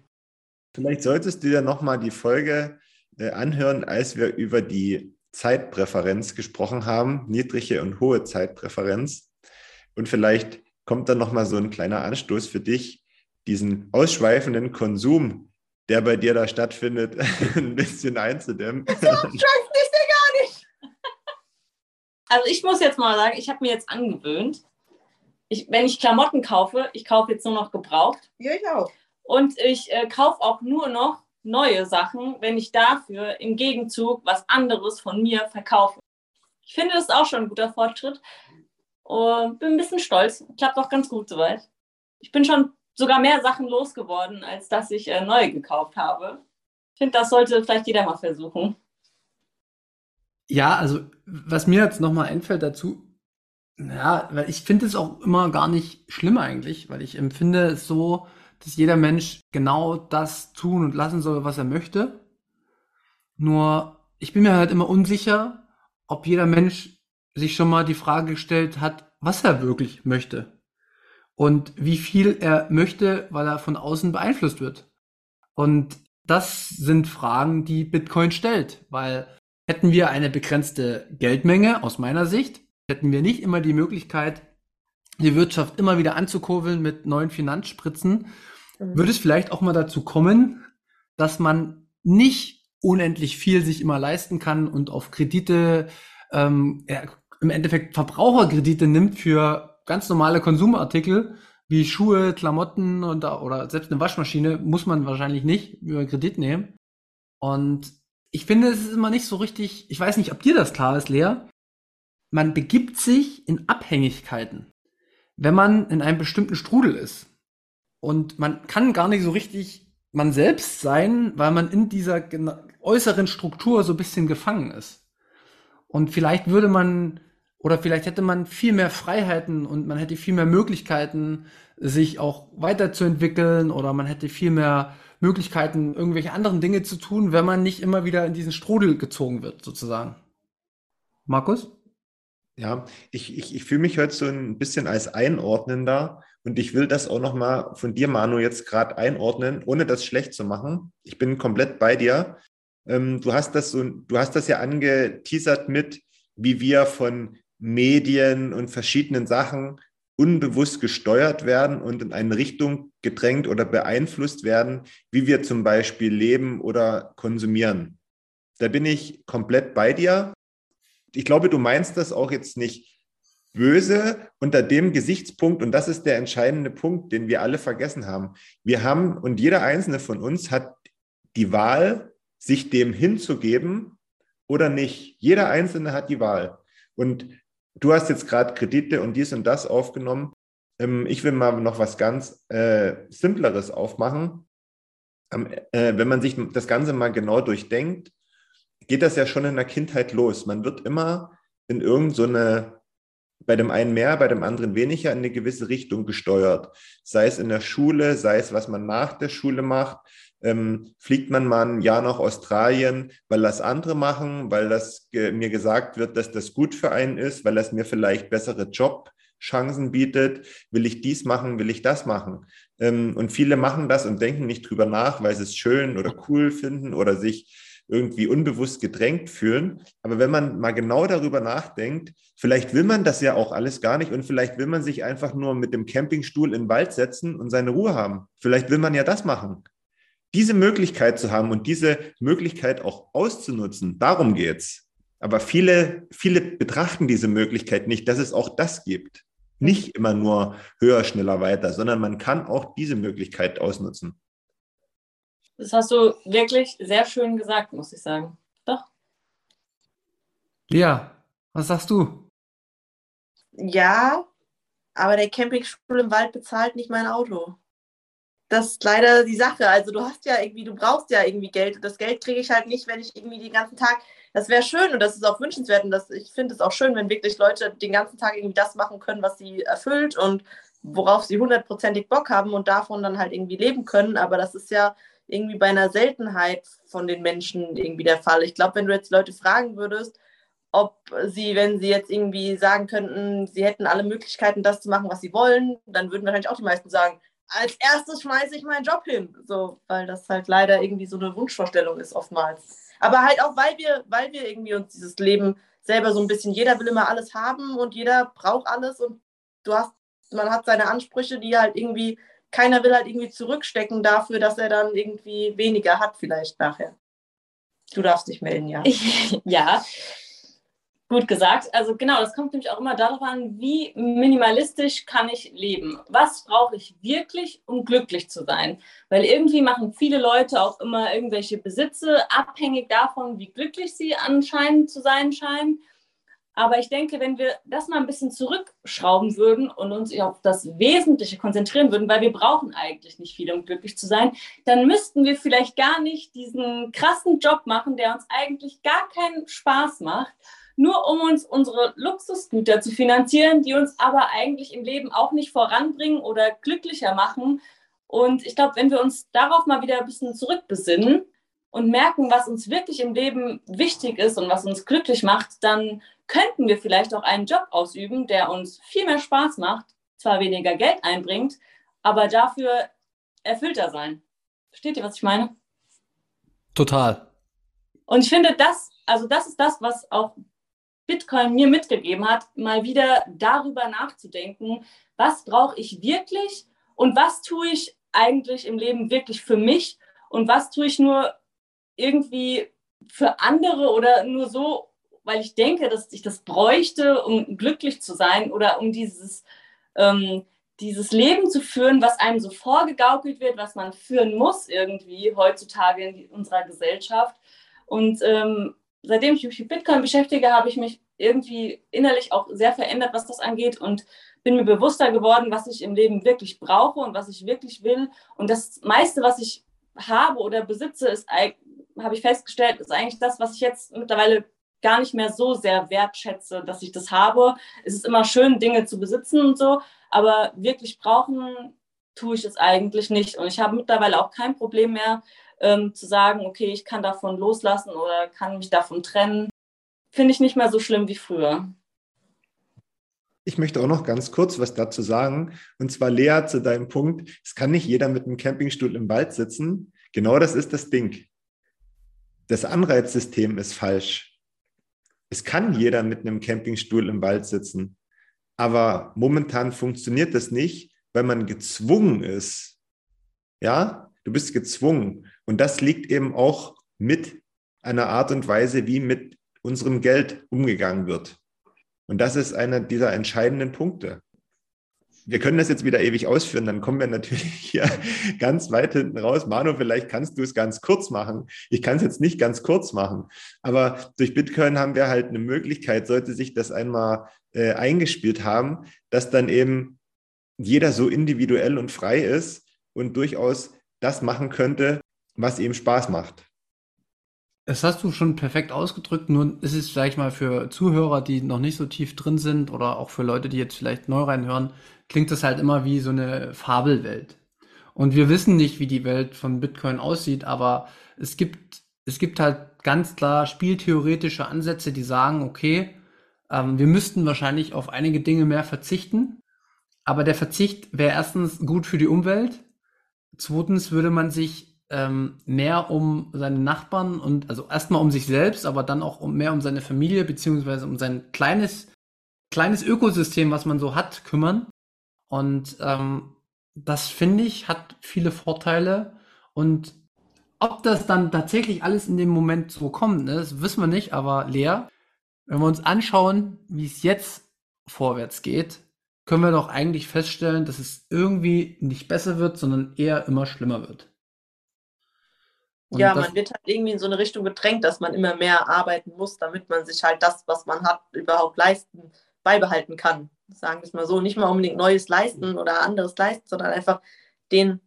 Vielleicht solltest du dir nochmal die Folge äh, anhören, als wir über die Zeitpräferenz gesprochen haben, niedrige und hohe Zeitpräferenz. Und vielleicht kommt dann nochmal so ein kleiner Anstoß für dich, diesen ausschweifenden Konsum der bei dir da stattfindet, ein bisschen einzudämmen. So ist der gar nicht. Also ich muss jetzt mal sagen, ich habe mir jetzt angewöhnt, ich, wenn ich Klamotten kaufe, ich kaufe jetzt nur noch gebraucht. Ja, ich auch. Und ich äh, kaufe auch nur noch neue Sachen, wenn ich dafür im Gegenzug was anderes von mir verkaufe. Ich finde das auch schon ein guter Fortschritt. Und bin ein bisschen stolz. Klappt auch ganz gut soweit. Ich bin schon sogar mehr Sachen losgeworden, als dass ich äh, neue gekauft habe. Ich finde, das sollte vielleicht jeder mal versuchen. Ja, also was mir jetzt nochmal einfällt dazu, Ja, weil ich finde es auch immer gar nicht schlimm eigentlich, weil ich empfinde es so, dass jeder Mensch genau das tun und lassen soll, was er möchte. Nur ich bin mir halt immer unsicher, ob jeder Mensch sich schon mal die Frage gestellt hat, was er wirklich möchte und wie viel er möchte, weil er von außen beeinflusst wird. Und das sind Fragen, die Bitcoin stellt, weil hätten wir eine begrenzte Geldmenge aus meiner Sicht, hätten wir nicht immer die Möglichkeit, die Wirtschaft immer wieder anzukurbeln mit neuen Finanzspritzen, mhm. würde es vielleicht auch mal dazu kommen, dass man nicht unendlich viel sich immer leisten kann und auf Kredite, ähm, ja, im Endeffekt Verbraucherkredite nimmt für ganz normale Konsumartikel wie Schuhe, Klamotten und, oder selbst eine Waschmaschine muss man wahrscheinlich nicht über Kredit nehmen. Und ich finde, es ist immer nicht so richtig, ich weiß nicht, ob dir das klar ist, Lea, man begibt sich in Abhängigkeiten, wenn man in einem bestimmten Strudel ist. Und man kann gar nicht so richtig man selbst sein, weil man in dieser äußeren Struktur so ein bisschen gefangen ist. Und vielleicht würde man, oder vielleicht hätte man viel mehr Freiheiten und man hätte viel mehr Möglichkeiten, sich auch weiterzuentwickeln oder man hätte viel mehr Möglichkeiten, irgendwelche anderen Dinge zu tun, wenn man nicht immer wieder in diesen Strudel gezogen wird, sozusagen. Markus? Ja, ich, ich, ich fühle mich heute so ein bisschen als Einordnender und ich will das auch nochmal von dir, Manu, jetzt gerade einordnen, ohne das schlecht zu machen. Ich bin komplett bei dir. Ähm, du, hast das so, du hast das ja angeteasert mit, wie wir von Medien und verschiedenen Sachen unbewusst gesteuert werden und in eine Richtung gedrängt oder beeinflusst werden, wie wir zum Beispiel leben oder konsumieren. Da bin ich komplett bei dir ich glaube, du meinst das auch jetzt nicht böse unter dem Gesichtspunkt, und das ist der entscheidende Punkt, den wir alle vergessen haben. Wir haben, und jeder einzelne von uns hat die Wahl, sich dem hinzugeben oder nicht. Jeder einzelne hat die Wahl. Und du hast jetzt gerade Kredite und dies und das aufgenommen. Ähm, ich will mal noch was ganz äh, Simpleres aufmachen. Äh, wenn man sich das Ganze mal genau durchdenkt, geht das ja schon in der Kindheit los. Man wird immer in irgendeine, so bei dem einen mehr, bei dem anderen weniger, in eine gewisse Richtung gesteuert. Sei es in der Schule, sei es, was man nach der Schule macht. Ähm, fliegt man mal ein Jahr nach Australien, weil das andere machen, weil das ge mir gesagt wird, dass das gut für einen ist, weil das mir vielleicht bessere Jobchancen bietet. Will ich dies machen, will ich das machen? Ähm, und viele machen das und denken nicht drüber nach, weil sie es schön oder cool finden oder sich irgendwie unbewusst gedrängt fühlen. Aber wenn man mal genau darüber nachdenkt, vielleicht will man das ja auch alles gar nicht und vielleicht will man sich einfach nur mit dem Campingstuhl in den Wald setzen und seine Ruhe haben. Vielleicht will man ja das machen. Diese Möglichkeit zu haben und diese Möglichkeit auch auszunutzen, darum geht's. Aber viele, viele betrachten diese Möglichkeit nicht, dass es auch das gibt. Nicht immer nur höher, schneller, weiter, sondern man kann auch diese Möglichkeit ausnutzen. Das hast du wirklich sehr schön gesagt, muss ich sagen. Doch. Ja, was sagst du? Ja, aber der Campingstuhl im Wald bezahlt nicht mein Auto. Das ist leider die Sache. Also du hast ja irgendwie, du brauchst ja irgendwie Geld und das Geld kriege ich halt nicht, wenn ich irgendwie den ganzen Tag. Das wäre schön und das ist auch wünschenswert und das, ich finde es auch schön, wenn wirklich Leute den ganzen Tag irgendwie das machen können, was sie erfüllt und worauf sie hundertprozentig Bock haben und davon dann halt irgendwie leben können. Aber das ist ja irgendwie bei einer Seltenheit von den Menschen irgendwie der Fall. Ich glaube, wenn du jetzt Leute fragen würdest, ob sie, wenn sie jetzt irgendwie sagen könnten, sie hätten alle Möglichkeiten, das zu machen, was sie wollen, dann würden wahrscheinlich auch die meisten sagen, als erstes schmeiße ich meinen Job hin. So, weil das halt leider irgendwie so eine Wunschvorstellung ist oftmals. Aber halt auch, weil wir, weil wir irgendwie uns dieses Leben selber so ein bisschen, jeder will immer alles haben und jeder braucht alles und du hast, man hat seine Ansprüche, die halt irgendwie keiner will halt irgendwie zurückstecken dafür, dass er dann irgendwie weniger hat, vielleicht nachher. Du darfst dich melden, ja. ja, gut gesagt. Also genau, das kommt nämlich auch immer darauf an, wie minimalistisch kann ich leben? Was brauche ich wirklich, um glücklich zu sein? Weil irgendwie machen viele Leute auch immer irgendwelche Besitze abhängig davon, wie glücklich sie anscheinend zu sein scheinen. Aber ich denke, wenn wir das mal ein bisschen zurückschrauben würden und uns auf das Wesentliche konzentrieren würden, weil wir brauchen eigentlich nicht viel, um glücklich zu sein, dann müssten wir vielleicht gar nicht diesen krassen Job machen, der uns eigentlich gar keinen Spaß macht, nur um uns unsere Luxusgüter zu finanzieren, die uns aber eigentlich im Leben auch nicht voranbringen oder glücklicher machen. Und ich glaube, wenn wir uns darauf mal wieder ein bisschen zurückbesinnen und merken, was uns wirklich im Leben wichtig ist und was uns glücklich macht, dann könnten wir vielleicht auch einen Job ausüben, der uns viel mehr Spaß macht, zwar weniger Geld einbringt, aber dafür erfüllter sein. Versteht ihr, was ich meine? Total. Und ich finde, das, also das ist das, was auch Bitcoin mir mitgegeben hat, mal wieder darüber nachzudenken, was brauche ich wirklich und was tue ich eigentlich im Leben wirklich für mich und was tue ich nur irgendwie für andere oder nur so, weil ich denke, dass ich das bräuchte, um glücklich zu sein oder um dieses, ähm, dieses Leben zu führen, was einem so vorgegaukelt wird, was man führen muss irgendwie heutzutage in unserer Gesellschaft. Und ähm, seitdem ich mich mit Bitcoin beschäftige, habe ich mich irgendwie innerlich auch sehr verändert, was das angeht und bin mir bewusster geworden, was ich im Leben wirklich brauche und was ich wirklich will. Und das meiste, was ich habe oder besitze, ist, habe ich festgestellt, ist eigentlich das, was ich jetzt mittlerweile gar nicht mehr so sehr wertschätze, dass ich das habe. Es ist immer schön, Dinge zu besitzen und so, aber wirklich brauchen tue ich es eigentlich nicht. Und ich habe mittlerweile auch kein Problem mehr ähm, zu sagen, okay, ich kann davon loslassen oder kann mich davon trennen. Finde ich nicht mehr so schlimm wie früher. Ich möchte auch noch ganz kurz was dazu sagen. Und zwar, Lea, zu deinem Punkt, es kann nicht jeder mit einem Campingstuhl im Wald sitzen. Genau das ist das Ding. Das Anreizsystem ist falsch. Es kann jeder mit einem Campingstuhl im Wald sitzen. Aber momentan funktioniert das nicht, weil man gezwungen ist. Ja, du bist gezwungen. Und das liegt eben auch mit einer Art und Weise, wie mit unserem Geld umgegangen wird. Und das ist einer dieser entscheidenden Punkte. Wir können das jetzt wieder ewig ausführen, dann kommen wir natürlich hier ganz weit hinten raus. Manu, vielleicht kannst du es ganz kurz machen. Ich kann es jetzt nicht ganz kurz machen, aber durch Bitcoin haben wir halt eine Möglichkeit, sollte sich das einmal äh, eingespielt haben, dass dann eben jeder so individuell und frei ist und durchaus das machen könnte, was ihm Spaß macht. Das hast du schon perfekt ausgedrückt, nur ist es, sag ich mal, für Zuhörer, die noch nicht so tief drin sind oder auch für Leute, die jetzt vielleicht neu reinhören, klingt das halt immer wie so eine Fabelwelt. Und wir wissen nicht, wie die Welt von Bitcoin aussieht, aber es gibt, es gibt halt ganz klar spieltheoretische Ansätze, die sagen, okay, ähm, wir müssten wahrscheinlich auf einige Dinge mehr verzichten, aber der Verzicht wäre erstens gut für die Umwelt, zweitens würde man sich ähm, mehr um seine Nachbarn und also erstmal um sich selbst, aber dann auch um mehr um seine Familie beziehungsweise um sein kleines kleines Ökosystem, was man so hat, kümmern. Und ähm, das finde ich hat viele Vorteile und ob das dann tatsächlich alles in dem Moment so kommt, ne, das wissen wir nicht. Aber Lea, wenn wir uns anschauen, wie es jetzt vorwärts geht, können wir doch eigentlich feststellen, dass es irgendwie nicht besser wird, sondern eher immer schlimmer wird. Und ja, man wird halt irgendwie in so eine Richtung gedrängt, dass man immer mehr arbeiten muss, damit man sich halt das, was man hat, überhaupt leisten, beibehalten kann. Sagen wir es mal so, nicht mal unbedingt Neues leisten oder anderes leisten, sondern einfach den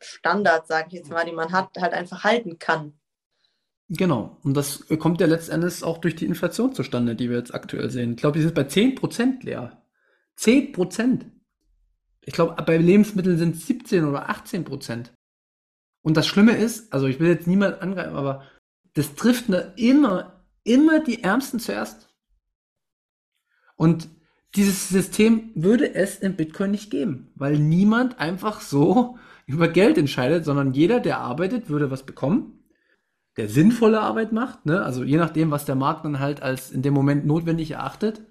Standard, sage ich jetzt mal, den man hat, halt einfach halten kann. Genau. Und das kommt ja letztendlich auch durch die Inflation zustande, die wir jetzt aktuell sehen. Ich glaube, die sind bei 10% leer. 10%. Ich glaube, bei Lebensmitteln sind es 17 oder 18 Prozent. Und das Schlimme ist, also ich will jetzt niemand angreifen, aber das trifft ne immer, immer die Ärmsten zuerst. Und dieses System würde es in Bitcoin nicht geben, weil niemand einfach so über Geld entscheidet, sondern jeder, der arbeitet, würde was bekommen, der sinnvolle Arbeit macht, ne? also je nachdem, was der Markt dann halt als in dem Moment notwendig erachtet.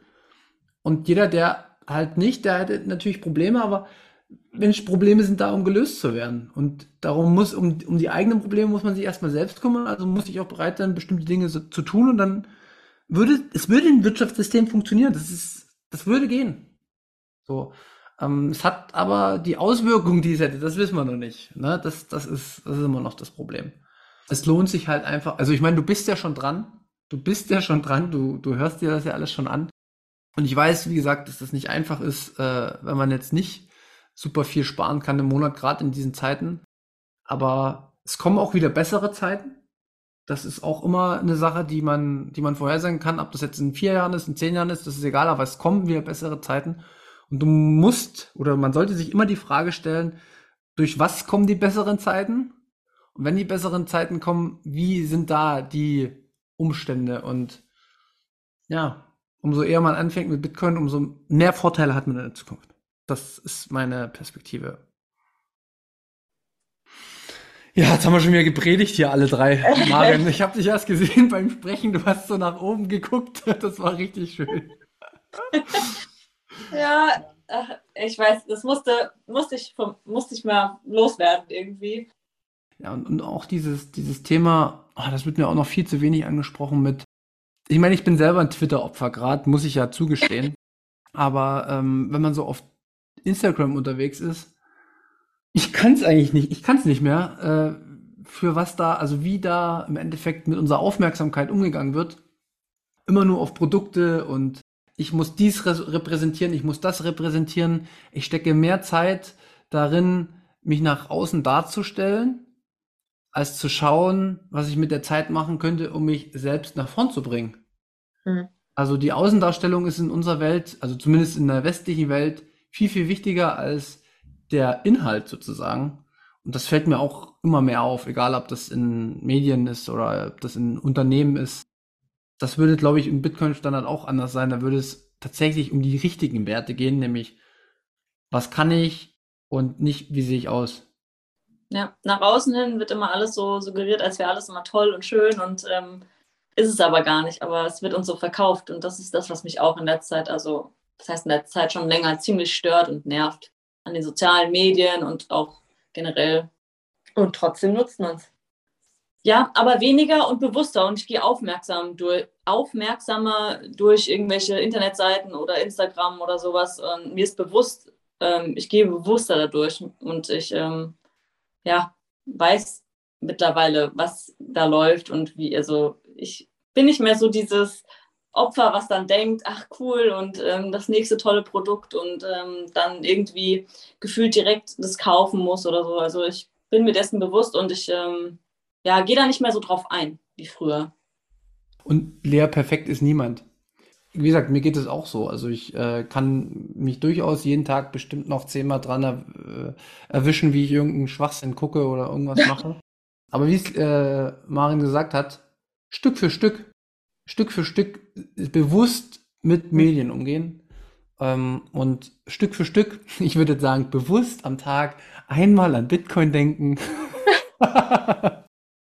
Und jeder, der halt nicht, der hätte natürlich Probleme, aber Mensch, Probleme sind da, um gelöst zu werden. Und darum muss, um, um die eigenen Probleme muss man sich erstmal selbst kümmern. Also muss ich auch bereit sein, bestimmte Dinge so, zu tun. Und dann würde, es würde ein Wirtschaftssystem funktionieren. Das ist, das würde gehen. So. Ähm, es hat aber die Auswirkungen, die es hätte, das wissen wir noch nicht. Ne? Das, das ist, das ist immer noch das Problem. Es lohnt sich halt einfach, also ich meine, du bist ja schon dran. Du bist ja schon dran. Du, du hörst dir das ja alles schon an. Und ich weiß, wie gesagt, dass das nicht einfach ist, äh, wenn man jetzt nicht super viel sparen kann im Monat, gerade in diesen Zeiten. Aber es kommen auch wieder bessere Zeiten. Das ist auch immer eine Sache, die man, die man vorhersagen kann. Ob das jetzt in vier Jahren ist, in zehn Jahren ist, das ist egal, aber es kommen wieder bessere Zeiten. Und du musst, oder man sollte sich immer die Frage stellen, durch was kommen die besseren Zeiten? Und wenn die besseren Zeiten kommen, wie sind da die Umstände? Und ja, umso eher man anfängt mit Bitcoin, umso mehr Vorteile hat man in der Zukunft. Das ist meine Perspektive. Ja, jetzt haben wir schon wieder gepredigt hier alle drei. Marian, ich habe dich erst gesehen beim Sprechen, du hast so nach oben geguckt. Das war richtig schön. ja, ich weiß, das musste, musste, ich, musste ich mal loswerden irgendwie. Ja, und, und auch dieses, dieses Thema, oh, das wird mir auch noch viel zu wenig angesprochen mit, ich meine, ich bin selber ein Twitter-Opfer gerade, muss ich ja zugestehen. Aber ähm, wenn man so auf Instagram unterwegs ist, ich kann es eigentlich nicht, ich kann es nicht mehr, äh, für was da, also wie da im Endeffekt mit unserer Aufmerksamkeit umgegangen wird. Immer nur auf Produkte und ich muss dies repräsentieren, ich muss das repräsentieren. Ich stecke mehr Zeit darin, mich nach außen darzustellen, als zu schauen, was ich mit der Zeit machen könnte, um mich selbst nach vorn zu bringen. Mhm. Also die Außendarstellung ist in unserer Welt, also zumindest in der westlichen Welt, viel, viel wichtiger als der Inhalt sozusagen. Und das fällt mir auch immer mehr auf, egal ob das in Medien ist oder ob das in Unternehmen ist. Das würde, glaube ich, im Bitcoin-Standard auch anders sein. Da würde es tatsächlich um die richtigen Werte gehen, nämlich was kann ich und nicht wie sehe ich aus. Ja, nach außen hin wird immer alles so suggeriert, als wäre alles immer toll und schön und ähm, ist es aber gar nicht. Aber es wird uns so verkauft und das ist das, was mich auch in der Zeit, also das heißt in der Zeit schon länger ziemlich stört und nervt an den sozialen Medien und auch generell. Und trotzdem nutzt man es. Ja, aber weniger und bewusster und ich gehe aufmerksam durch, aufmerksamer durch irgendwelche Internetseiten oder Instagram oder sowas. Und mir ist bewusst, ähm, ich gehe bewusster dadurch und ich ähm, ja, weiß mittlerweile, was da läuft und wie, also ich bin nicht mehr so dieses Opfer, was dann denkt, ach cool und ähm, das nächste tolle Produkt und ähm, dann irgendwie gefühlt direkt das kaufen muss oder so. Also ich bin mir dessen bewusst und ich ähm, ja, gehe da nicht mehr so drauf ein wie früher. Und Lea perfekt ist niemand. Wie gesagt, mir geht es auch so. Also ich äh, kann mich durchaus jeden Tag bestimmt noch zehnmal dran er, äh, erwischen, wie ich irgendeinen Schwachsinn gucke oder irgendwas mache. Aber wie es äh, Marin gesagt hat, Stück für Stück Stück für Stück bewusst mit Medien umgehen ähm, und Stück für Stück, ich würde sagen, bewusst am Tag einmal an Bitcoin denken,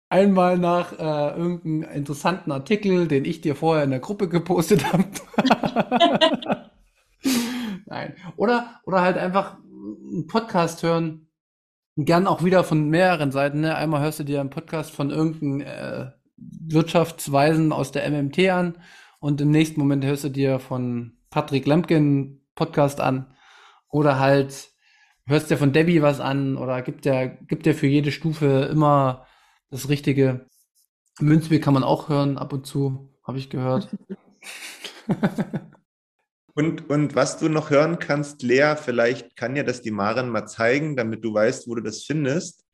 einmal nach äh, irgendeinem interessanten Artikel, den ich dir vorher in der Gruppe gepostet habe. Nein. Oder, oder halt einfach einen Podcast hören, gern auch wieder von mehreren Seiten. Ne? Einmal hörst du dir einen Podcast von irgendeinem äh, Wirtschaftsweisen aus der MMT an und im nächsten Moment hörst du dir von Patrick Lemken Podcast an oder halt hörst dir von Debbie was an oder gibt der gibt der für jede Stufe immer das richtige. Münzbier kann man auch hören ab und zu, habe ich gehört. und, und was du noch hören kannst, Lea, vielleicht kann ja das die Maren mal zeigen, damit du weißt, wo du das findest.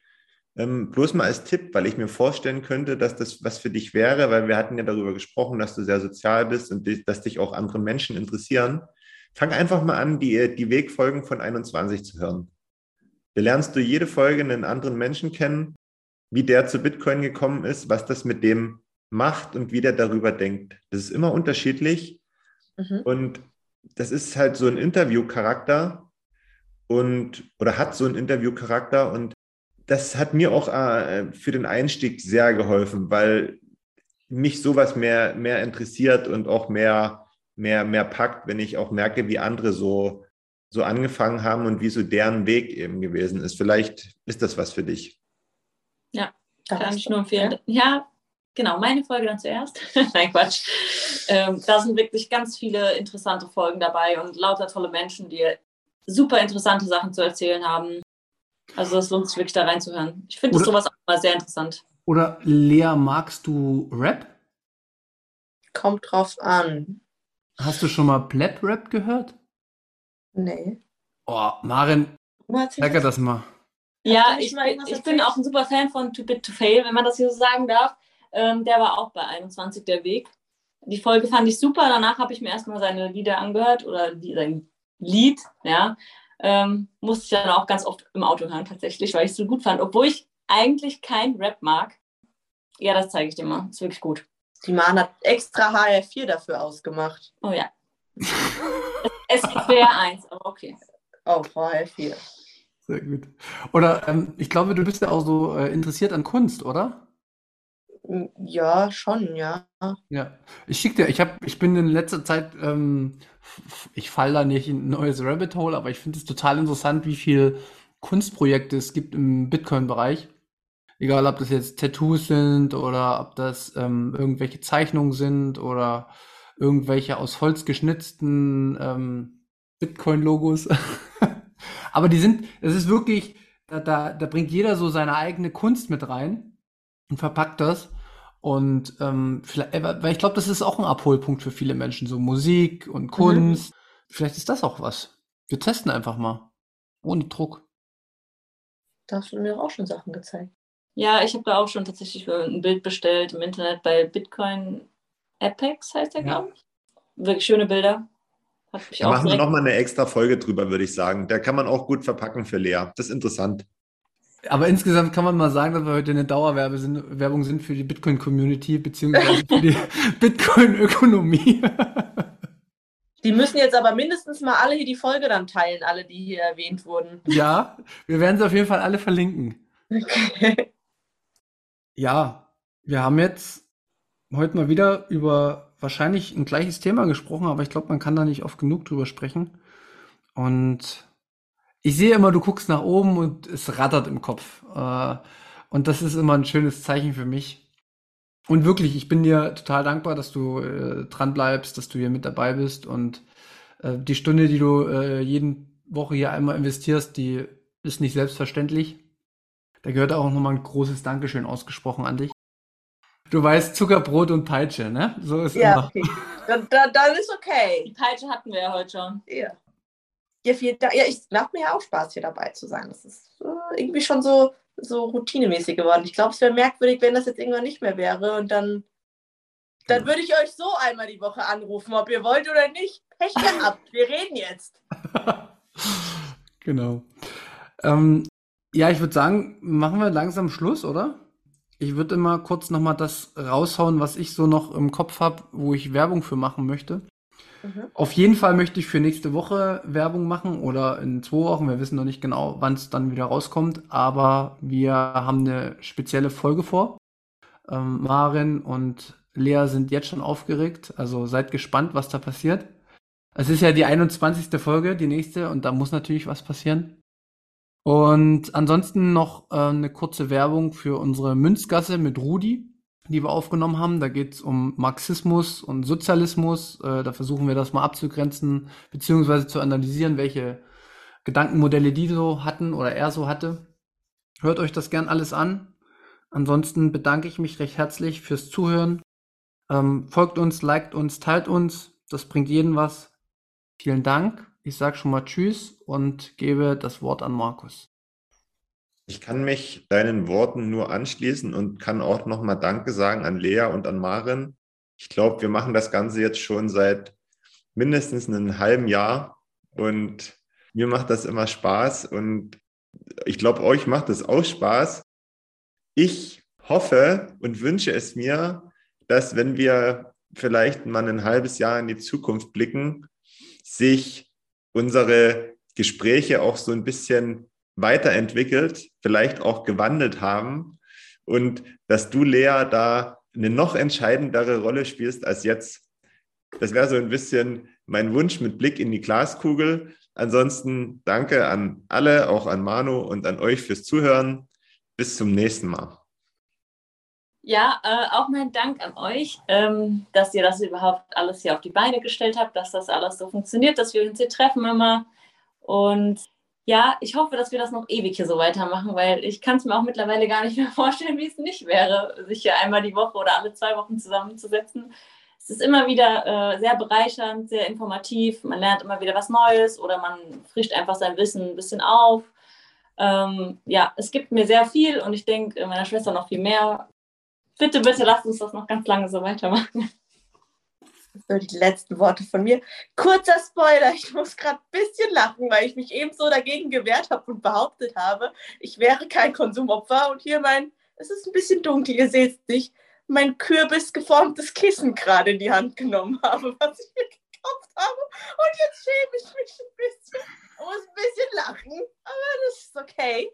Ähm, bloß mal als Tipp, weil ich mir vorstellen könnte, dass das was für dich wäre, weil wir hatten ja darüber gesprochen, dass du sehr sozial bist und dass dich auch andere Menschen interessieren. Fang einfach mal an, die, die Wegfolgen von 21 zu hören. Da lernst du jede Folge einen anderen Menschen kennen, wie der zu Bitcoin gekommen ist, was das mit dem macht und wie der darüber denkt. Das ist immer unterschiedlich. Mhm. Und das ist halt so ein Interviewcharakter und oder hat so einen Interviewcharakter und das hat mir auch äh, für den Einstieg sehr geholfen, weil mich sowas mehr, mehr interessiert und auch mehr, mehr, mehr packt, wenn ich auch merke, wie andere so, so angefangen haben und wie so deren Weg eben gewesen ist. Vielleicht ist das was für dich. Ja, kann ich nur empfehlen. Ja, ja genau, meine Folge dann zuerst. Nein, Quatsch. Ähm, da sind wirklich ganz viele interessante Folgen dabei und lauter tolle Menschen, die super interessante Sachen zu erzählen haben. Also es lohnt sich wirklich da reinzuhören. Ich finde sowas auch mal sehr interessant. Oder Lea, magst du Rap? Kommt drauf an. Hast du schon mal Pleb-Rap gehört? Nee. Oh, Marin, lecker das mal. Ja, ich, ich bin auch ein super Fan von Too Bit to Fail, wenn man das hier so sagen darf. Ähm, der war auch bei 21 der Weg. Die Folge fand ich super. Danach habe ich mir erstmal seine Lieder angehört oder die, sein Lied, ja. Ähm, musste ich dann auch ganz oft im Auto hören, tatsächlich, weil ich es so gut fand. Obwohl ich eigentlich kein Rap mag. Ja, das zeige ich dir mal. Ist wirklich gut. Die Mann hat extra HR4 dafür ausgemacht. Oh ja. es wäre eins, aber okay. Oh, HR4. Sehr gut. Oder ähm, ich glaube, du bist ja auch so äh, interessiert an Kunst, oder? Ja, schon, ja. Ja. Ich schicke dir, ich habe, ich bin in letzter Zeit, ähm, ich falle da nicht in ein neues Rabbit Hole, aber ich finde es total interessant, wie viel Kunstprojekte es gibt im Bitcoin-Bereich. Egal, ob das jetzt Tattoos sind oder ob das ähm, irgendwelche Zeichnungen sind oder irgendwelche aus Holz geschnitzten ähm, Bitcoin-Logos. Aber die sind, es ist wirklich, da, da, da bringt jeder so seine eigene Kunst mit rein und verpackt das. Und ähm, vielleicht, äh, weil ich glaube, das ist auch ein Abholpunkt für viele Menschen, so Musik und Kunst. Mhm. Vielleicht ist das auch was. Wir testen einfach mal. Ohne Druck. Da hast du mir auch schon Sachen gezeigt. Ja, ich habe da auch schon tatsächlich ein Bild bestellt im Internet bei Bitcoin Apex, heißt der, ja. glaube ich. Wirklich schöne Bilder. Da machen wir nochmal eine extra Folge drüber, würde ich sagen. Da kann man auch gut verpacken für Lea. Das ist interessant. Aber insgesamt kann man mal sagen, dass wir heute eine Dauerwerbung sind für die Bitcoin-Community beziehungsweise für die Bitcoin-Ökonomie. Die müssen jetzt aber mindestens mal alle hier die Folge dann teilen, alle, die hier erwähnt wurden. Ja, wir werden sie auf jeden Fall alle verlinken. Okay. Ja, wir haben jetzt heute mal wieder über wahrscheinlich ein gleiches Thema gesprochen, aber ich glaube, man kann da nicht oft genug drüber sprechen. Und ich sehe immer, du guckst nach oben und es rattert im Kopf. Äh, und das ist immer ein schönes Zeichen für mich. Und wirklich, ich bin dir total dankbar, dass du äh, dran bleibst, dass du hier mit dabei bist und äh, die Stunde, die du äh, jeden Woche hier einmal investierst, die ist nicht selbstverständlich. Da gehört auch nochmal ein großes Dankeschön ausgesprochen an dich. Du weißt, Zuckerbrot und Peitsche, ne? So ist ja, immer. Okay. Dann, dann, dann ist okay. Die Peitsche hatten wir ja heute schon. Ja. Ja, viel, ja ich macht mir ja auch Spaß, hier dabei zu sein. Das ist äh, irgendwie schon so, so routinemäßig geworden. Ich glaube, es wäre merkwürdig, wenn das jetzt irgendwann nicht mehr wäre. Und dann, dann würde ich euch so einmal die Woche anrufen, ob ihr wollt oder nicht. Pech gehabt, wir reden jetzt. genau. Ähm, ja, ich würde sagen, machen wir langsam Schluss, oder? Ich würde immer kurz nochmal das raushauen, was ich so noch im Kopf habe, wo ich Werbung für machen möchte. Mhm. Auf jeden Fall möchte ich für nächste Woche Werbung machen oder in zwei Wochen. Wir wissen noch nicht genau, wann es dann wieder rauskommt, aber wir haben eine spezielle Folge vor. Ähm, Marin und Lea sind jetzt schon aufgeregt, also seid gespannt, was da passiert. Es ist ja die 21. Folge, die nächste, und da muss natürlich was passieren. Und ansonsten noch äh, eine kurze Werbung für unsere Münzgasse mit Rudi, die wir aufgenommen haben. Da geht es um Marxismus und Sozialismus. Äh, da versuchen wir das mal abzugrenzen, beziehungsweise zu analysieren, welche Gedankenmodelle die so hatten oder er so hatte. Hört euch das gern alles an. Ansonsten bedanke ich mich recht herzlich fürs Zuhören. Ähm, folgt uns, liked uns, teilt uns. Das bringt jeden was. Vielen Dank ich sage schon mal Tschüss und gebe das Wort an Markus. Ich kann mich deinen Worten nur anschließen und kann auch nochmal Danke sagen an Lea und an Maren. Ich glaube, wir machen das Ganze jetzt schon seit mindestens einem halben Jahr und mir macht das immer Spaß und ich glaube, euch macht es auch Spaß. Ich hoffe und wünsche es mir, dass wenn wir vielleicht mal ein halbes Jahr in die Zukunft blicken, sich unsere Gespräche auch so ein bisschen weiterentwickelt, vielleicht auch gewandelt haben und dass du, Lea, da eine noch entscheidendere Rolle spielst als jetzt. Das wäre so ein bisschen mein Wunsch mit Blick in die Glaskugel. Ansonsten danke an alle, auch an Manu und an euch fürs Zuhören. Bis zum nächsten Mal. Ja, äh, auch mein Dank an euch, ähm, dass ihr das überhaupt alles hier auf die Beine gestellt habt, dass das alles so funktioniert, dass wir uns hier treffen immer. Und ja, ich hoffe, dass wir das noch ewig hier so weitermachen, weil ich kann es mir auch mittlerweile gar nicht mehr vorstellen, wie es nicht wäre, sich hier einmal die Woche oder alle zwei Wochen zusammenzusetzen. Es ist immer wieder äh, sehr bereichernd, sehr informativ. Man lernt immer wieder was Neues oder man frischt einfach sein Wissen ein bisschen auf. Ähm, ja, es gibt mir sehr viel und ich denke meiner Schwester noch viel mehr Bitte, bitte lasst uns das noch ganz lange so weitermachen. So die letzten Worte von mir. Kurzer Spoiler, ich muss gerade ein bisschen lachen, weil ich mich eben so dagegen gewehrt habe und behauptet habe, ich wäre kein Konsumopfer und hier mein, es ist ein bisschen dunkel, ihr seht es nicht, mein kürbisgeformtes Kissen gerade in die Hand genommen habe, was ich mir gekauft habe. Und jetzt schäme ich mich ein bisschen, muss ein bisschen lachen, aber das ist okay.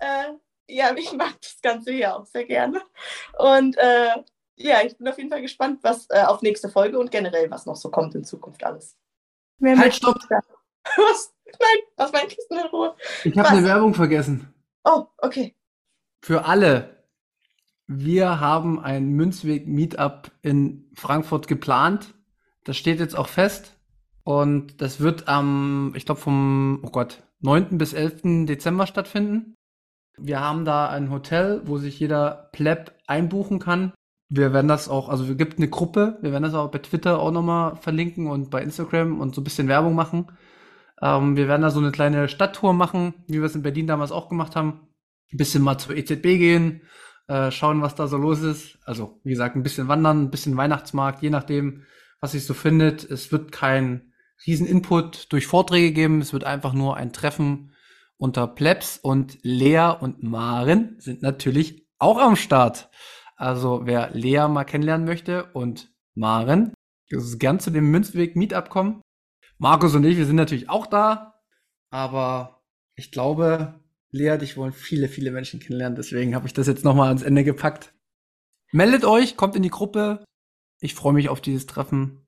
Äh, ja, ich mag das Ganze hier auch sehr gerne. Und äh, ja, ich bin auf jeden Fall gespannt, was äh, auf nächste Folge und generell, was noch so kommt in Zukunft alles. Mehr halt, stopp! Was? Nein, lass mein Kissen in Ruhe. Ich habe eine Werbung vergessen. Oh, okay. Für alle. Wir haben ein Münzweg-Meetup in Frankfurt geplant. Das steht jetzt auch fest. Und das wird am, ich glaube, vom, oh Gott, 9. bis 11. Dezember stattfinden. Wir haben da ein Hotel, wo sich jeder Pleb einbuchen kann. Wir werden das auch, also es gibt eine Gruppe, wir werden das auch bei Twitter auch nochmal verlinken und bei Instagram und so ein bisschen Werbung machen. Ähm, wir werden da so eine kleine Stadttour machen, wie wir es in Berlin damals auch gemacht haben. Ein bisschen mal zur EZB gehen, äh, schauen, was da so los ist. Also, wie gesagt, ein bisschen wandern, ein bisschen Weihnachtsmarkt, je nachdem, was sich so findet. Es wird kein riesen Input durch Vorträge geben, es wird einfach nur ein Treffen unter Plebs und Lea und Maren sind natürlich auch am Start. Also wer Lea mal kennenlernen möchte und Maren, gern zu dem Münzweg Meetup kommen. Markus und ich, wir sind natürlich auch da, aber ich glaube, Lea, dich wollen viele, viele Menschen kennenlernen. Deswegen habe ich das jetzt nochmal ans Ende gepackt. Meldet euch, kommt in die Gruppe. Ich freue mich auf dieses Treffen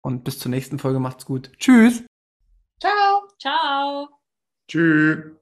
und bis zur nächsten Folge. Macht's gut. Tschüss. Ciao. Ciao. Tschüss.